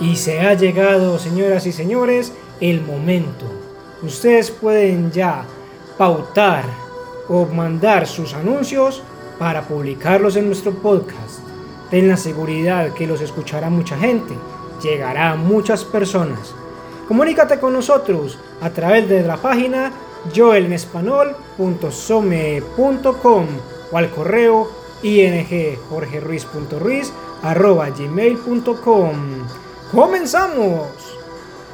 Y se ha llegado, señoras y señores, el momento. Ustedes pueden ya pautar o mandar sus anuncios para publicarlos en nuestro podcast. Ten la seguridad que los escuchará mucha gente, llegará a muchas personas. Comunícate con nosotros a través de la página joelnespanol.some.com o al correo ingjorgeruiz.ruiz arroba gmail.com. ¡Comenzamos!